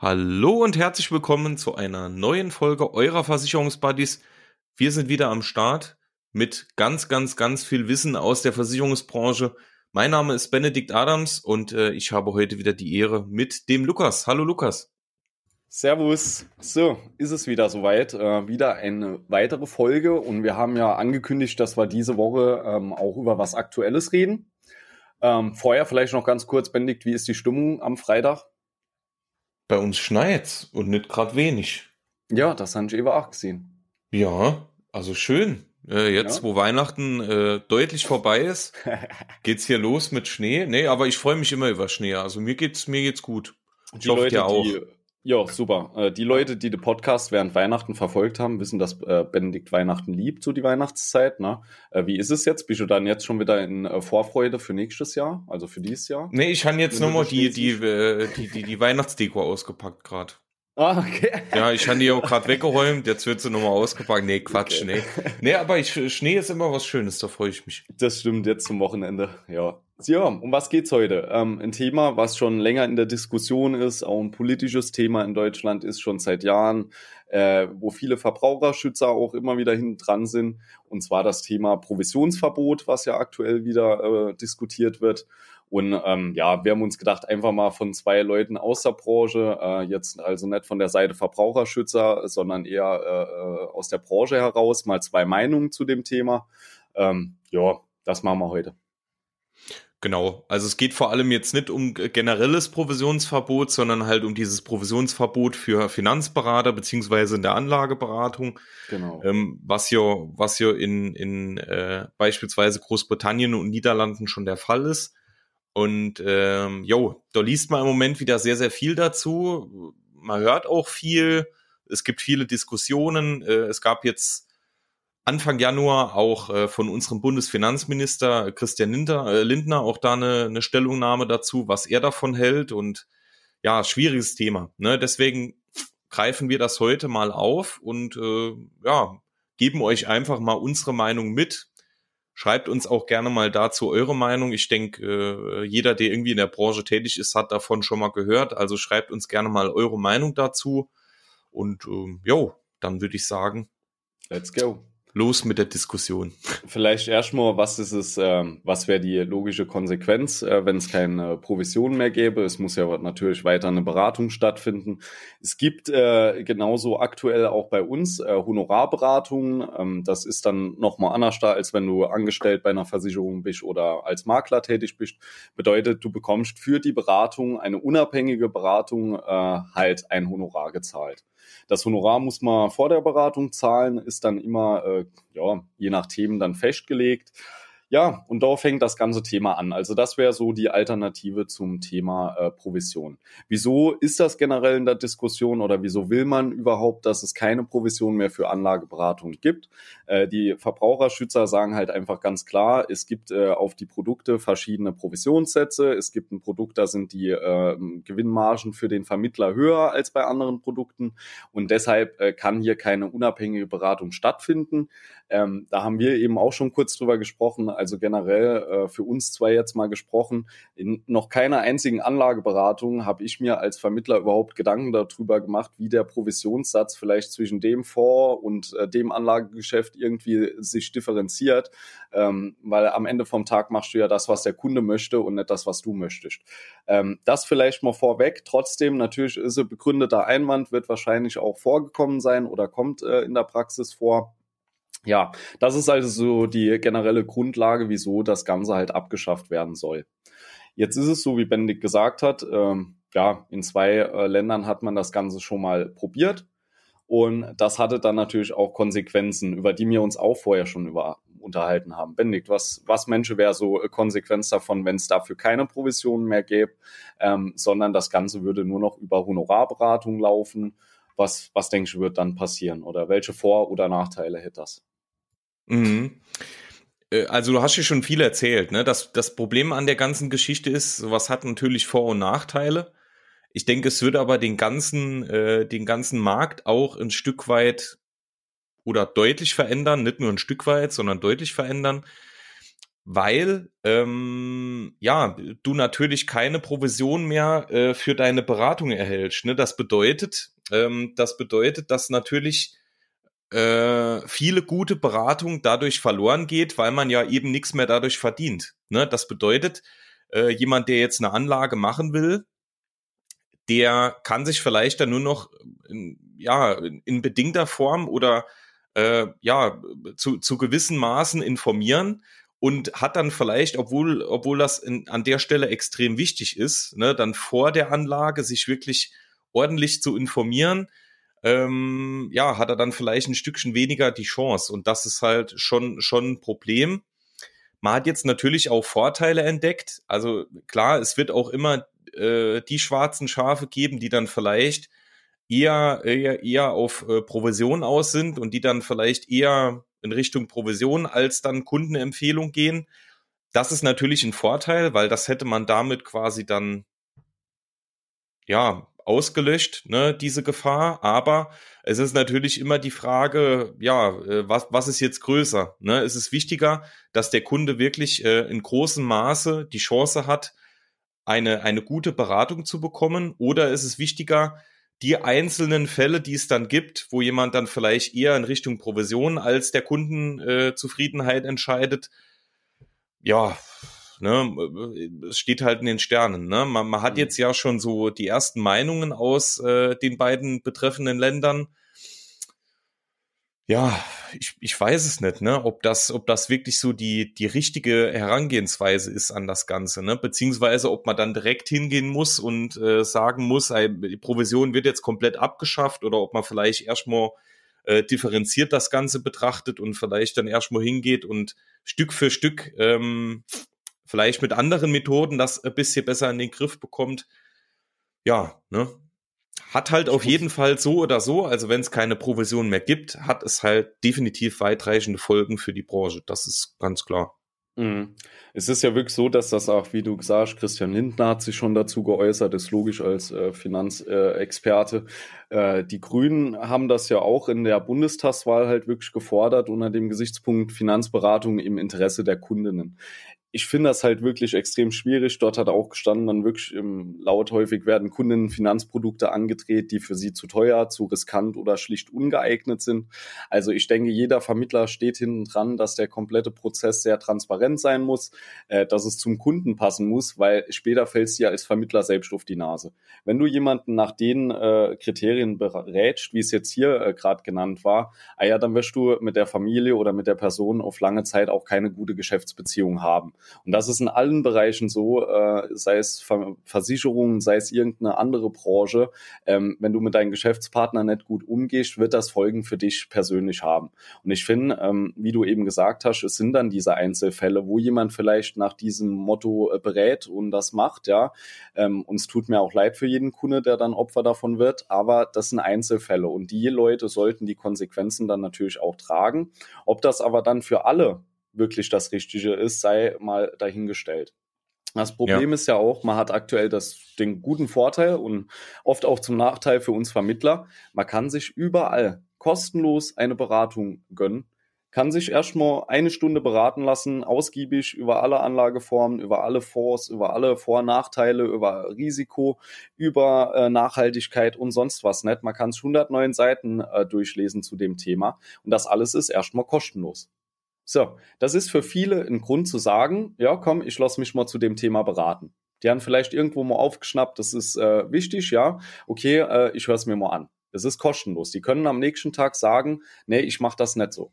Hallo und herzlich willkommen zu einer neuen Folge eurer Versicherungsbuddies. Wir sind wieder am Start mit ganz, ganz, ganz viel Wissen aus der Versicherungsbranche. Mein Name ist Benedikt Adams und äh, ich habe heute wieder die Ehre mit dem Lukas. Hallo Lukas. Servus. So, ist es wieder soweit. Äh, wieder eine weitere Folge und wir haben ja angekündigt, dass wir diese Woche ähm, auch über was Aktuelles reden. Ähm, vorher vielleicht noch ganz kurz, Benedikt, wie ist die Stimmung am Freitag? Bei uns schneit's und nicht gerade wenig. Ja, das habe ich eben auch gesehen. Ja, also schön. Äh, jetzt, ja. wo Weihnachten äh, deutlich vorbei ist, geht's hier los mit Schnee. Nee, aber ich freue mich immer über Schnee. Also mir geht's, mir geht's gut. Ich die Leute, auch. die ja, super. Äh, die Leute, die den Podcast während Weihnachten verfolgt haben, wissen, dass äh, Benedikt Weihnachten liebt, so die Weihnachtszeit. Ne? Äh, wie ist es jetzt? Bist du dann jetzt schon wieder in Vorfreude für nächstes Jahr, also für dieses Jahr? Nee, ich habe jetzt nochmal die, die, die, die, die Weihnachtsdeko ausgepackt gerade. Ah, okay. Ja, ich habe die auch gerade weggeräumt, jetzt wird sie nochmal ausgepackt. Nee, Quatsch, okay. nee. Nee, aber ich, Schnee ist immer was Schönes, da freue ich mich. Das stimmt, jetzt zum Wochenende, ja. Ja, um was geht's heute? Ähm, ein Thema, was schon länger in der Diskussion ist, auch ein politisches Thema in Deutschland ist schon seit Jahren, äh, wo viele Verbraucherschützer auch immer wieder hinten dran sind, und zwar das Thema Provisionsverbot, was ja aktuell wieder äh, diskutiert wird. Und ähm, ja, wir haben uns gedacht, einfach mal von zwei Leuten aus der Branche, äh, jetzt also nicht von der Seite Verbraucherschützer, sondern eher äh, äh aus der Branche heraus, mal zwei Meinungen zu dem Thema. Ähm, ja, das machen wir heute. Genau, also es geht vor allem jetzt nicht um generelles Provisionsverbot, sondern halt um dieses Provisionsverbot für Finanzberater beziehungsweise in der Anlageberatung. Genau. Ähm, was ja, was ja in, in äh, beispielsweise Großbritannien und Niederlanden schon der Fall ist. Und ähm, jo, da liest man im Moment wieder sehr, sehr viel dazu. Man hört auch viel. Es gibt viele Diskussionen. Äh, es gab jetzt Anfang Januar auch äh, von unserem Bundesfinanzminister Christian Lindner, äh, Lindner auch da eine, eine Stellungnahme dazu, was er davon hält und ja, schwieriges Thema. Ne? Deswegen greifen wir das heute mal auf und äh, ja, geben euch einfach mal unsere Meinung mit. Schreibt uns auch gerne mal dazu eure Meinung. Ich denke, äh, jeder, der irgendwie in der Branche tätig ist, hat davon schon mal gehört. Also schreibt uns gerne mal eure Meinung dazu. Und äh, jo, dann würde ich sagen, let's go los mit der Diskussion. Vielleicht erstmal, was ist es, äh, was wäre die logische Konsequenz, äh, wenn es keine Provision mehr gäbe? Es muss ja natürlich weiter eine Beratung stattfinden. Es gibt äh, genauso aktuell auch bei uns äh, Honorarberatungen. Ähm, das ist dann nochmal anders da, als wenn du angestellt bei einer Versicherung bist oder als Makler tätig bist. Bedeutet, du bekommst für die Beratung, eine unabhängige Beratung, äh, halt ein Honorar gezahlt. Das Honorar muss man vor der Beratung zahlen, ist dann immer, äh, ja, je nach Themen dann festgelegt. Ja, und darauf fängt das ganze Thema an. Also das wäre so die Alternative zum Thema äh, Provision. Wieso ist das generell in der Diskussion oder wieso will man überhaupt, dass es keine Provision mehr für Anlageberatung gibt? Äh, die Verbraucherschützer sagen halt einfach ganz klar, es gibt äh, auf die Produkte verschiedene Provisionssätze. Es gibt ein Produkt, da sind die äh, Gewinnmargen für den Vermittler höher als bei anderen Produkten und deshalb äh, kann hier keine unabhängige Beratung stattfinden. Ähm, da haben wir eben auch schon kurz drüber gesprochen also generell äh, für uns zwei jetzt mal gesprochen, in noch keiner einzigen Anlageberatung habe ich mir als Vermittler überhaupt Gedanken darüber gemacht, wie der Provisionssatz vielleicht zwischen dem Fonds und äh, dem Anlagegeschäft irgendwie sich differenziert, ähm, weil am Ende vom Tag machst du ja das, was der Kunde möchte und nicht das, was du möchtest. Ähm, das vielleicht mal vorweg. Trotzdem, natürlich ist ein begründeter Einwand, wird wahrscheinlich auch vorgekommen sein oder kommt äh, in der Praxis vor. Ja, das ist also so die generelle Grundlage, wieso das Ganze halt abgeschafft werden soll. Jetzt ist es so, wie Benedikt gesagt hat, ähm, ja, in zwei äh, Ländern hat man das Ganze schon mal probiert. Und das hatte dann natürlich auch Konsequenzen, über die wir uns auch vorher schon über unterhalten haben. Benedikt, was, was Menschen wäre so Konsequenz davon, wenn es dafür keine Provisionen mehr gäbe, ähm, sondern das Ganze würde nur noch über Honorarberatung laufen. Was, was denkst du, wird dann passieren? Oder welche Vor- oder Nachteile hätte das? Mhm. Äh, also du hast ja schon viel erzählt, ne? Das, das Problem an der ganzen Geschichte ist, sowas hat natürlich Vor- und Nachteile. Ich denke, es wird aber den ganzen, äh, den ganzen Markt auch ein Stück weit oder deutlich verändern, nicht nur ein Stück weit, sondern deutlich verändern. weil ähm, ja du natürlich keine Provision mehr äh, für deine Beratung erhältst. Ne? Das bedeutet, ähm, das bedeutet, dass natürlich äh, viele gute Beratung dadurch verloren geht, weil man ja eben nichts mehr dadurch verdient. Ne? Das bedeutet, äh, jemand, der jetzt eine Anlage machen will, der kann sich vielleicht dann nur noch in, ja in bedingter Form oder äh, ja zu, zu gewissen Maßen informieren und hat dann vielleicht, obwohl, obwohl das in, an der Stelle extrem wichtig ist, ne, dann vor der Anlage sich wirklich ordentlich zu informieren, ähm, ja, hat er dann vielleicht ein Stückchen weniger die Chance. Und das ist halt schon, schon ein Problem. Man hat jetzt natürlich auch Vorteile entdeckt. Also klar, es wird auch immer äh, die schwarzen Schafe geben, die dann vielleicht eher, eher, eher auf äh, Provision aus sind und die dann vielleicht eher in Richtung Provision als dann Kundenempfehlung gehen. Das ist natürlich ein Vorteil, weil das hätte man damit quasi dann ja ausgelöscht, ne, diese Gefahr. Aber es ist natürlich immer die Frage, ja, äh, was, was ist jetzt größer? Ne? Es ist wichtiger, dass der Kunde wirklich äh, in großem Maße die Chance hat, eine, eine gute Beratung zu bekommen, oder ist es wichtiger, die einzelnen Fälle, die es dann gibt, wo jemand dann vielleicht eher in Richtung Provision als der Kundenzufriedenheit äh, entscheidet, ja, ne, es steht halt in den Sternen. Ne? Man, man hat mhm. jetzt ja schon so die ersten Meinungen aus äh, den beiden betreffenden Ländern ja, ich, ich weiß es nicht, ne, ob das, ob das wirklich so die, die richtige Herangehensweise ist an das Ganze, ne, beziehungsweise ob man dann direkt hingehen muss und äh, sagen muss, die Provision wird jetzt komplett abgeschafft oder ob man vielleicht erstmal äh, differenziert das Ganze betrachtet und vielleicht dann erstmal hingeht und Stück für Stück ähm, vielleicht mit anderen Methoden das ein bisschen besser in den Griff bekommt. Ja, ne, hat halt auf jeden Fall so oder so, also wenn es keine Provision mehr gibt, hat es halt definitiv weitreichende Folgen für die Branche. Das ist ganz klar. Mhm. Es ist ja wirklich so, dass das auch, wie du sagst, Christian Lindner hat sich schon dazu geäußert, ist logisch als äh, Finanzexperte. Äh, die Grünen haben das ja auch in der Bundestagswahl halt wirklich gefordert unter dem Gesichtspunkt Finanzberatung im Interesse der Kundinnen ich finde das halt wirklich extrem schwierig. Dort hat auch gestanden, dann wirklich im laut häufig werden Kunden Finanzprodukte angedreht, die für sie zu teuer, zu riskant oder schlicht ungeeignet sind. Also ich denke, jeder Vermittler steht hinten dran, dass der komplette Prozess sehr transparent sein muss, äh, dass es zum Kunden passen muss, weil später fällst du ja als Vermittler selbst auf die Nase. Wenn du jemanden nach den äh, Kriterien berätst, wie es jetzt hier äh, gerade genannt war, ah ja, dann wirst du mit der Familie oder mit der Person auf lange Zeit auch keine gute Geschäftsbeziehung haben. Und das ist in allen Bereichen so, äh, sei es Versicherungen, sei es irgendeine andere Branche. Ähm, wenn du mit deinem Geschäftspartner nicht gut umgehst, wird das Folgen für dich persönlich haben. Und ich finde, ähm, wie du eben gesagt hast, es sind dann diese Einzelfälle, wo jemand vielleicht nach diesem Motto äh, berät und das macht, ja. Ähm, und es tut mir auch leid für jeden Kunde, der dann Opfer davon wird, aber das sind Einzelfälle und die Leute sollten die Konsequenzen dann natürlich auch tragen. Ob das aber dann für alle wirklich das Richtige ist, sei mal dahingestellt. Das Problem ja. ist ja auch, man hat aktuell das, den guten Vorteil und oft auch zum Nachteil für uns Vermittler. Man kann sich überall kostenlos eine Beratung gönnen, kann sich erstmal eine Stunde beraten lassen, ausgiebig über alle Anlageformen, über alle Fonds, über alle Vor- und Nachteile, über Risiko, über äh, Nachhaltigkeit und sonst was nicht. Man kann es 109 Seiten äh, durchlesen zu dem Thema und das alles ist erstmal kostenlos. So, das ist für viele ein Grund zu sagen, ja, komm, ich lasse mich mal zu dem Thema beraten. Die haben vielleicht irgendwo mal aufgeschnappt, das ist äh, wichtig, ja, okay, äh, ich höre es mir mal an. Das ist kostenlos. Die können am nächsten Tag sagen, nee, ich mache das nicht so.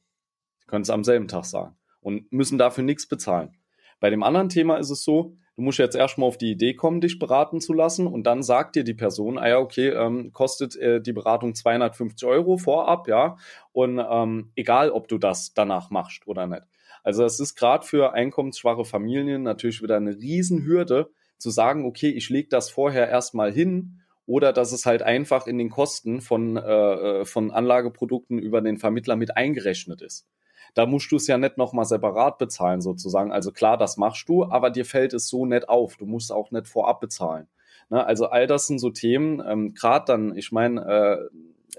Die können es am selben Tag sagen und müssen dafür nichts bezahlen. Bei dem anderen Thema ist es so, du musst jetzt erstmal auf die Idee kommen, dich beraten zu lassen. Und dann sagt dir die Person, ah ja, okay, ähm, kostet äh, die Beratung 250 Euro vorab, ja, und ähm, egal, ob du das danach machst oder nicht. Also es ist gerade für einkommensschwache Familien natürlich wieder eine Riesenhürde zu sagen, okay, ich lege das vorher erstmal hin. Oder dass es halt einfach in den Kosten von, äh, äh von Anlageprodukten über den Vermittler mit eingerechnet ist da musst du es ja nicht nochmal separat bezahlen sozusagen. Also klar, das machst du, aber dir fällt es so nicht auf. Du musst auch nicht vorab bezahlen. Ne? Also all das sind so Themen, ähm, gerade dann, ich meine,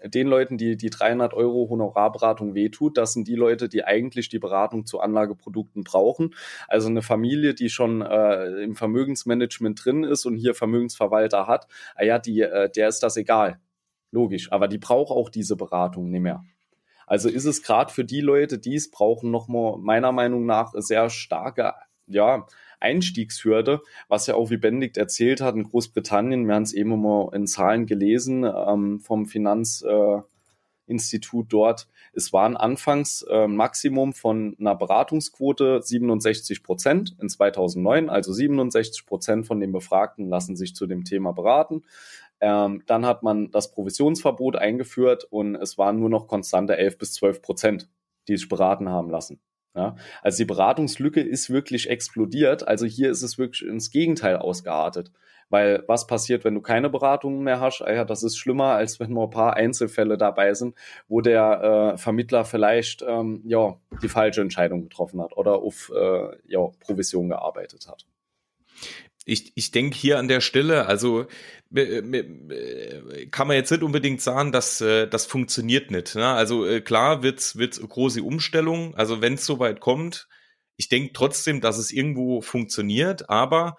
äh, den Leuten, die die 300 Euro Honorarberatung wehtut, das sind die Leute, die eigentlich die Beratung zu Anlageprodukten brauchen. Also eine Familie, die schon äh, im Vermögensmanagement drin ist und hier Vermögensverwalter hat, ah ja, die, äh, der ist das egal. Logisch. Aber die braucht auch diese Beratung nicht mehr. Also ist es gerade für die Leute, die es brauchen, nochmal meiner Meinung nach sehr starke, ja, Einstiegshürde, was ja auch wie Benedikt erzählt hat in Großbritannien, wir haben es eben immer in Zahlen gelesen ähm, vom Finanzinstitut äh, dort, es waren anfangs äh, Maximum von einer Beratungsquote 67 Prozent in 2009, also 67 Prozent von den Befragten lassen sich zu dem Thema beraten. Ähm, dann hat man das Provisionsverbot eingeführt und es waren nur noch konstante 11 bis 12 Prozent, die sich beraten haben lassen. Ja, also die Beratungslücke ist wirklich explodiert. Also hier ist es wirklich ins Gegenteil ausgeartet. Weil was passiert, wenn du keine Beratungen mehr hast? Ah ja, das ist schlimmer, als wenn nur ein paar Einzelfälle dabei sind, wo der äh, Vermittler vielleicht ähm, ja, die falsche Entscheidung getroffen hat oder auf äh, ja, Provision gearbeitet hat ich, ich denke hier an der Stelle, also kann man jetzt nicht unbedingt sagen, dass äh, das funktioniert nicht. Ne? Also äh, klar wird's wird's große Umstellung. Also wenn es soweit kommt, ich denke trotzdem, dass es irgendwo funktioniert, aber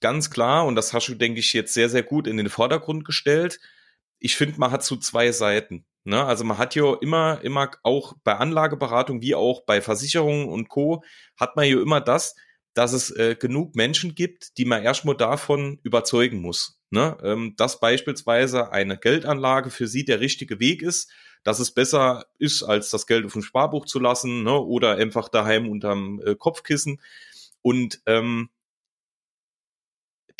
ganz klar, und das hast du, denke ich, jetzt sehr, sehr gut in den Vordergrund gestellt, ich finde, man hat so zwei Seiten. Ne? Also man hat ja immer, immer auch bei Anlageberatung wie auch bei Versicherungen und Co. hat man ja immer das, dass es äh, genug Menschen gibt, die man erstmal davon überzeugen muss. Ne? Ähm, dass beispielsweise eine Geldanlage für sie der richtige Weg ist, dass es besser ist, als das Geld auf dem Sparbuch zu lassen ne? oder einfach daheim unterm äh, Kopfkissen. Und ähm,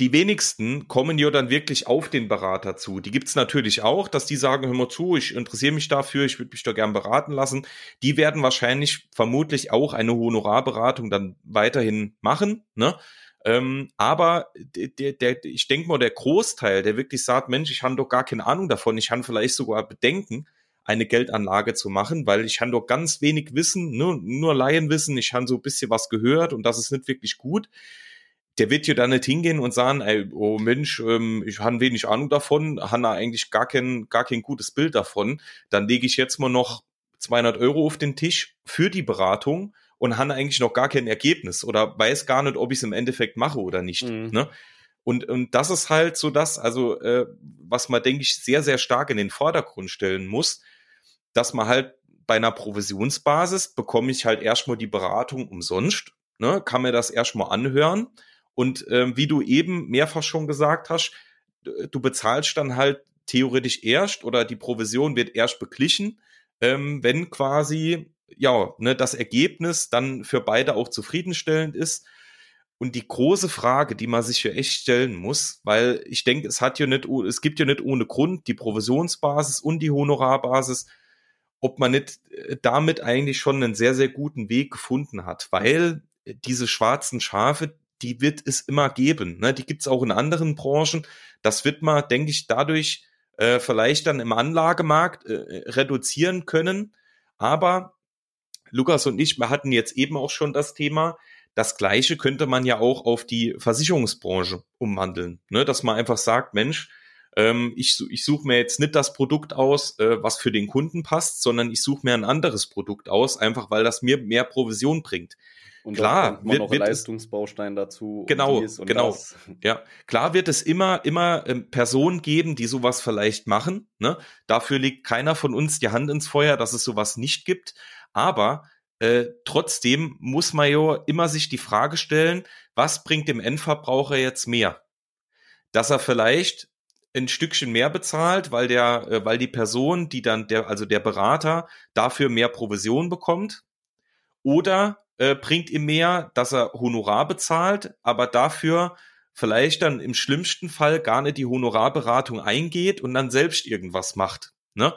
die wenigsten kommen ja dann wirklich auf den Berater zu. Die gibt's natürlich auch, dass die sagen, hör mal zu, ich interessiere mich dafür, ich würde mich da gern beraten lassen. Die werden wahrscheinlich vermutlich auch eine Honorarberatung dann weiterhin machen. Ne? Ähm, aber der, der, ich denke mal, der Großteil, der wirklich sagt, Mensch, ich habe doch gar keine Ahnung davon, ich habe vielleicht sogar Bedenken, eine Geldanlage zu machen, weil ich habe doch ganz wenig Wissen, nur, nur Laienwissen, ich habe so ein bisschen was gehört und das ist nicht wirklich gut der wird ja dann nicht hingehen und sagen, ey, oh Mensch, ähm, ich habe wenig Ahnung davon, habe eigentlich gar kein, gar kein gutes Bild davon. Dann lege ich jetzt mal noch 200 Euro auf den Tisch für die Beratung und habe eigentlich noch gar kein Ergebnis oder weiß gar nicht, ob ich es im Endeffekt mache oder nicht. Mhm. Ne? Und, und das ist halt so das, also äh, was man, denke ich, sehr, sehr stark in den Vordergrund stellen muss, dass man halt bei einer Provisionsbasis bekomme ich halt erstmal die Beratung umsonst, ne, kann mir das erstmal anhören und ähm, wie du eben mehrfach schon gesagt hast, du bezahlst dann halt theoretisch erst oder die Provision wird erst beglichen, ähm, wenn quasi ja ne, das Ergebnis dann für beide auch zufriedenstellend ist. Und die große Frage, die man sich hier echt stellen muss, weil ich denke, es hat ja nicht, es gibt ja nicht ohne Grund die Provisionsbasis und die Honorarbasis, ob man nicht äh, damit eigentlich schon einen sehr, sehr guten Weg gefunden hat, weil diese schwarzen Schafe, die wird es immer geben. Ne? Die gibt es auch in anderen Branchen. Das wird man, denke ich, dadurch äh, vielleicht dann im Anlagemarkt äh, reduzieren können. Aber Lukas und ich, wir hatten jetzt eben auch schon das Thema, das Gleiche könnte man ja auch auf die Versicherungsbranche umwandeln. Ne? Dass man einfach sagt, Mensch, ähm, ich, ich suche mir jetzt nicht das Produkt aus, äh, was für den Kunden passt, sondern ich suche mir ein anderes Produkt aus, einfach weil das mir mehr Provision bringt. Und klar, wird, noch wird Leistungsbaustein dazu. Genau, genau. Das. Ja, klar wird es immer, immer ähm, Personen geben, die sowas vielleicht machen. Ne? Dafür legt keiner von uns die Hand ins Feuer, dass es sowas nicht gibt. Aber äh, trotzdem muss man ja immer sich die Frage stellen, was bringt dem Endverbraucher jetzt mehr? Dass er vielleicht ein Stückchen mehr bezahlt, weil der, äh, weil die Person, die dann der, also der Berater dafür mehr Provision bekommt, oder äh, bringt ihm mehr, dass er Honorar bezahlt, aber dafür vielleicht dann im schlimmsten Fall gar nicht die Honorarberatung eingeht und dann selbst irgendwas macht. Ne?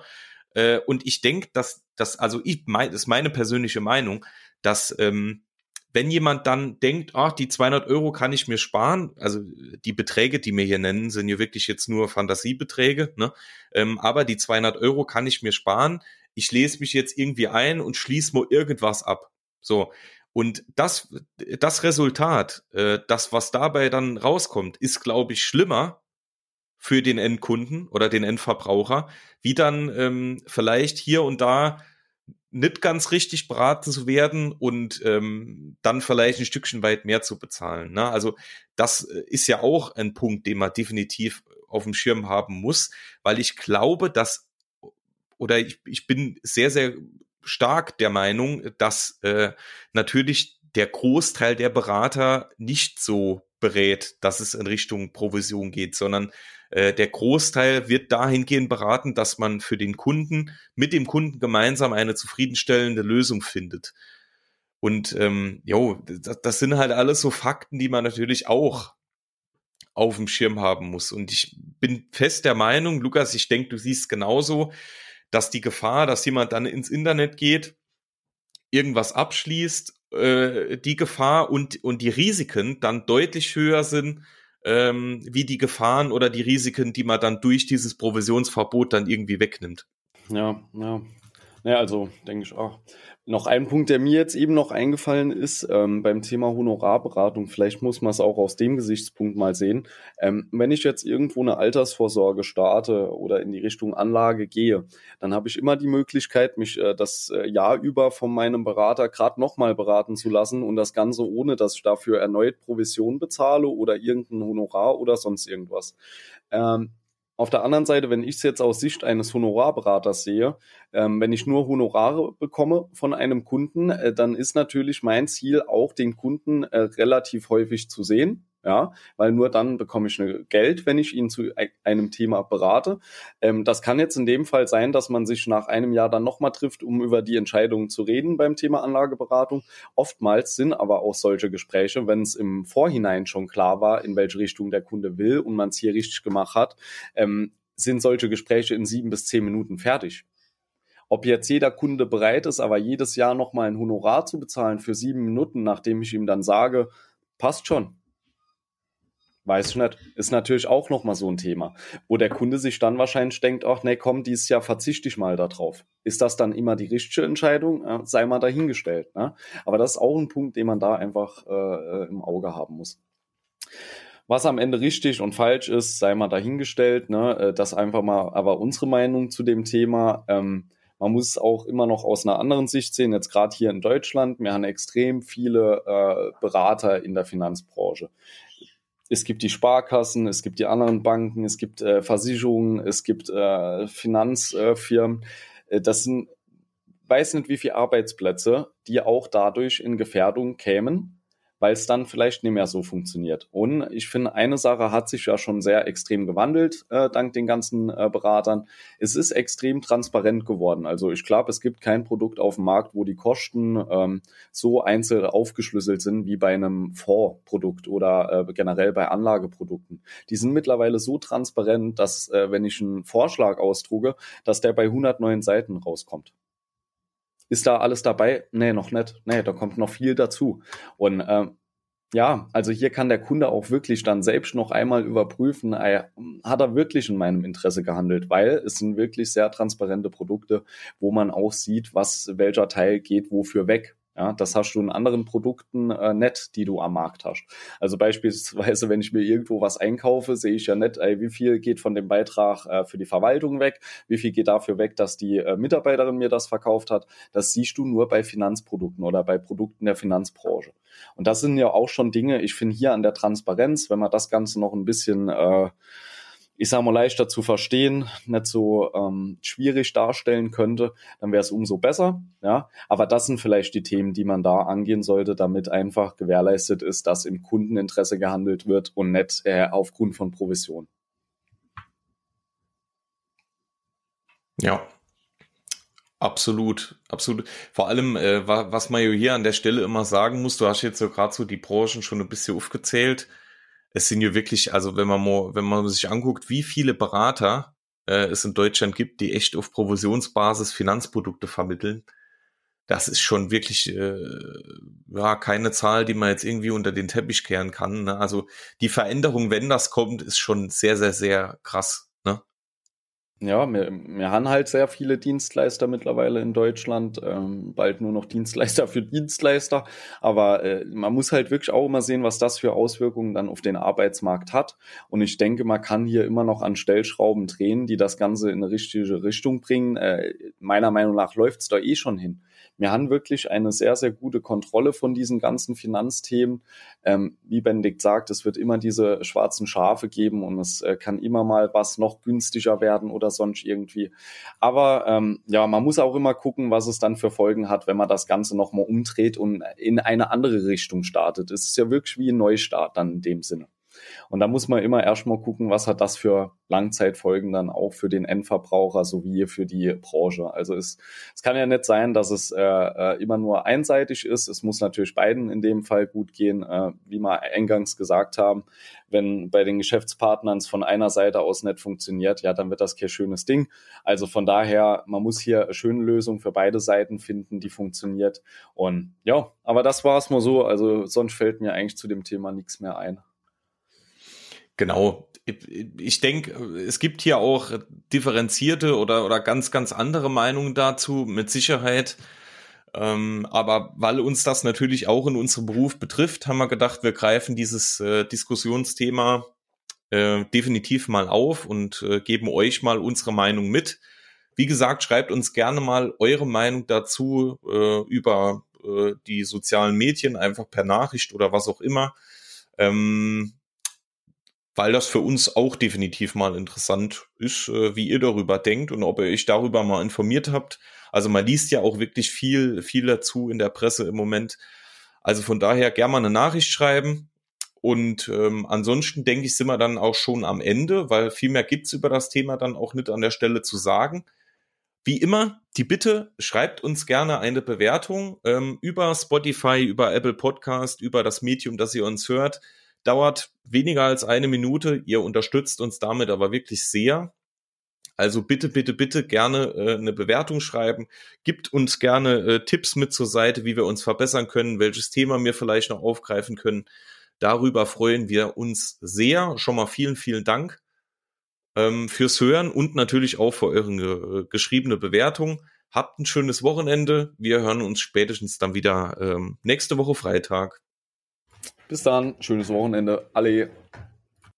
Äh, und ich denke, dass das, also ich mein, ist meine persönliche Meinung, dass ähm, wenn jemand dann denkt, ach, die 200 Euro kann ich mir sparen, also die Beträge, die mir hier nennen, sind ja wirklich jetzt nur Fantasiebeträge, ne? Ähm, aber die 200 Euro kann ich mir sparen. Ich lese mich jetzt irgendwie ein und schließe mal irgendwas ab. So, und das, das Resultat, äh, das, was dabei dann rauskommt, ist, glaube ich, schlimmer für den Endkunden oder den Endverbraucher, wie dann ähm, vielleicht hier und da nicht ganz richtig beraten zu werden und ähm, dann vielleicht ein Stückchen weit mehr zu bezahlen. Ne? Also das äh, ist ja auch ein Punkt, den man definitiv auf dem Schirm haben muss, weil ich glaube, dass oder ich, ich bin sehr, sehr stark der Meinung, dass äh, natürlich der Großteil der Berater nicht so berät, dass es in Richtung Provision geht, sondern äh, der Großteil wird dahingehend beraten, dass man für den Kunden mit dem Kunden gemeinsam eine zufriedenstellende Lösung findet. Und ähm, jo, das, das sind halt alles so Fakten, die man natürlich auch auf dem Schirm haben muss. Und ich bin fest der Meinung, Lukas, ich denke, du siehst genauso, dass die Gefahr, dass jemand dann ins Internet geht, irgendwas abschließt, äh, die Gefahr und, und die Risiken dann deutlich höher sind, ähm, wie die Gefahren oder die Risiken, die man dann durch dieses Provisionsverbot dann irgendwie wegnimmt. Ja, ja. Ja, also denke ich auch. Noch ein Punkt, der mir jetzt eben noch eingefallen ist, ähm, beim Thema Honorarberatung, vielleicht muss man es auch aus dem Gesichtspunkt mal sehen. Ähm, wenn ich jetzt irgendwo eine Altersvorsorge starte oder in die Richtung Anlage gehe, dann habe ich immer die Möglichkeit, mich äh, das äh, Jahr über von meinem Berater gerade nochmal beraten zu lassen und das Ganze ohne, dass ich dafür erneut Provision bezahle oder irgendein Honorar oder sonst irgendwas. Ähm, auf der anderen Seite, wenn ich es jetzt aus Sicht eines Honorarberaters sehe, ähm, wenn ich nur Honorare bekomme von einem Kunden, äh, dann ist natürlich mein Ziel auch, den Kunden äh, relativ häufig zu sehen ja, weil nur dann bekomme ich Geld, wenn ich ihn zu einem Thema berate. Ähm, das kann jetzt in dem Fall sein, dass man sich nach einem Jahr dann nochmal trifft, um über die Entscheidungen zu reden beim Thema Anlageberatung. Oftmals sind aber auch solche Gespräche, wenn es im Vorhinein schon klar war, in welche Richtung der Kunde will und man es hier richtig gemacht hat, ähm, sind solche Gespräche in sieben bis zehn Minuten fertig. Ob jetzt jeder Kunde bereit ist, aber jedes Jahr nochmal ein Honorar zu bezahlen für sieben Minuten, nachdem ich ihm dann sage, passt schon, Weiß ich nicht. Ist natürlich auch nochmal so ein Thema, wo der Kunde sich dann wahrscheinlich denkt, ach nee, komm, dieses Jahr verzichte ich mal darauf. Ist das dann immer die richtige Entscheidung? Sei mal dahingestellt. Ne? Aber das ist auch ein Punkt, den man da einfach äh, im Auge haben muss. Was am Ende richtig und falsch ist, sei mal dahingestellt. Ne? Äh, das einfach mal, aber unsere Meinung zu dem Thema. Ähm, man muss es auch immer noch aus einer anderen Sicht sehen, jetzt gerade hier in Deutschland. Wir haben extrem viele äh, Berater in der Finanzbranche es gibt die Sparkassen, es gibt die anderen Banken, es gibt äh, Versicherungen, es gibt äh, Finanzfirmen. Äh, das sind, weiß nicht wie viele Arbeitsplätze, die auch dadurch in Gefährdung kämen weil es dann vielleicht nicht mehr so funktioniert. Und ich finde, eine Sache hat sich ja schon sehr extrem gewandelt, äh, dank den ganzen äh, Beratern. Es ist extrem transparent geworden. Also ich glaube, es gibt kein Produkt auf dem Markt, wo die Kosten ähm, so einzeln aufgeschlüsselt sind wie bei einem Fondsprodukt oder äh, generell bei Anlageprodukten. Die sind mittlerweile so transparent, dass äh, wenn ich einen Vorschlag ausdrucke, dass der bei 109 Seiten rauskommt. Ist da alles dabei? Nee, noch nicht. Nee, da kommt noch viel dazu. Und ähm, ja, also hier kann der Kunde auch wirklich dann selbst noch einmal überprüfen, äh, hat er wirklich in meinem Interesse gehandelt, weil es sind wirklich sehr transparente Produkte, wo man auch sieht, was welcher Teil geht wofür weg. Ja, das hast du in anderen Produkten äh, nicht, die du am Markt hast. Also beispielsweise, wenn ich mir irgendwo was einkaufe, sehe ich ja nicht, ey, wie viel geht von dem Beitrag äh, für die Verwaltung weg, wie viel geht dafür weg, dass die äh, Mitarbeiterin mir das verkauft hat. Das siehst du nur bei Finanzprodukten oder bei Produkten der Finanzbranche. Und das sind ja auch schon Dinge, ich finde hier an der Transparenz, wenn man das Ganze noch ein bisschen äh, ich sage mal, leichter zu verstehen, nicht so ähm, schwierig darstellen könnte, dann wäre es umso besser. Ja, aber das sind vielleicht die Themen, die man da angehen sollte, damit einfach gewährleistet ist, dass im Kundeninteresse gehandelt wird und nicht äh, aufgrund von Provision. Ja, Absolut, absolut. Vor allem, äh, was man hier an der Stelle immer sagen muss, du hast jetzt so gerade so die Branchen schon ein bisschen aufgezählt es sind ja wirklich, also wenn man mal, wenn man sich anguckt, wie viele Berater äh, es in Deutschland gibt, die echt auf Provisionsbasis Finanzprodukte vermitteln, das ist schon wirklich äh, ja keine Zahl, die man jetzt irgendwie unter den Teppich kehren kann. Ne? Also die Veränderung, wenn das kommt, ist schon sehr, sehr, sehr krass. Ja, wir, wir haben halt sehr viele Dienstleister mittlerweile in Deutschland, ähm, bald nur noch Dienstleister für Dienstleister. Aber äh, man muss halt wirklich auch immer sehen, was das für Auswirkungen dann auf den Arbeitsmarkt hat. Und ich denke, man kann hier immer noch an Stellschrauben drehen, die das Ganze in eine richtige Richtung bringen. Äh, meiner Meinung nach läuft es da eh schon hin. Wir haben wirklich eine sehr, sehr gute Kontrolle von diesen ganzen Finanzthemen. Ähm, wie Benedikt sagt, es wird immer diese schwarzen Schafe geben und es äh, kann immer mal was noch günstiger werden oder sonst irgendwie. Aber ähm, ja, man muss auch immer gucken, was es dann für Folgen hat, wenn man das Ganze nochmal umdreht und in eine andere Richtung startet. Es ist ja wirklich wie ein Neustart dann in dem Sinne. Und da muss man immer erstmal gucken, was hat das für Langzeitfolgen dann auch für den Endverbraucher sowie für die Branche. Also es, es kann ja nicht sein, dass es äh, äh, immer nur einseitig ist. Es muss natürlich beiden in dem Fall gut gehen, äh, wie wir eingangs gesagt haben. Wenn bei den Geschäftspartnern es von einer Seite aus nicht funktioniert, ja, dann wird das kein schönes Ding. Also von daher, man muss hier eine schöne Lösung für beide Seiten finden, die funktioniert. Und ja, aber das war es mal so. Also sonst fällt mir eigentlich zu dem Thema nichts mehr ein. Genau. Ich denke, es gibt hier auch differenzierte oder, oder ganz, ganz andere Meinungen dazu, mit Sicherheit. Ähm, aber weil uns das natürlich auch in unserem Beruf betrifft, haben wir gedacht, wir greifen dieses äh, Diskussionsthema äh, definitiv mal auf und äh, geben euch mal unsere Meinung mit. Wie gesagt, schreibt uns gerne mal eure Meinung dazu äh, über äh, die sozialen Medien, einfach per Nachricht oder was auch immer. Ähm, weil das für uns auch definitiv mal interessant ist, äh, wie ihr darüber denkt und ob ihr euch darüber mal informiert habt. Also man liest ja auch wirklich viel, viel dazu in der Presse im Moment. Also von daher gerne mal eine Nachricht schreiben. Und ähm, ansonsten denke ich, sind wir dann auch schon am Ende, weil viel mehr gibt's über das Thema dann auch nicht an der Stelle zu sagen. Wie immer, die Bitte, schreibt uns gerne eine Bewertung ähm, über Spotify, über Apple Podcast, über das Medium, das ihr uns hört dauert weniger als eine Minute. Ihr unterstützt uns damit aber wirklich sehr. Also bitte, bitte, bitte gerne äh, eine Bewertung schreiben. Gibt uns gerne äh, Tipps mit zur Seite, wie wir uns verbessern können, welches Thema wir vielleicht noch aufgreifen können. Darüber freuen wir uns sehr. Schon mal vielen, vielen Dank ähm, fürs Hören und natürlich auch für eure äh, geschriebene Bewertung. Habt ein schönes Wochenende. Wir hören uns spätestens dann wieder ähm, nächste Woche Freitag. Bis dann, schönes Wochenende. Alle.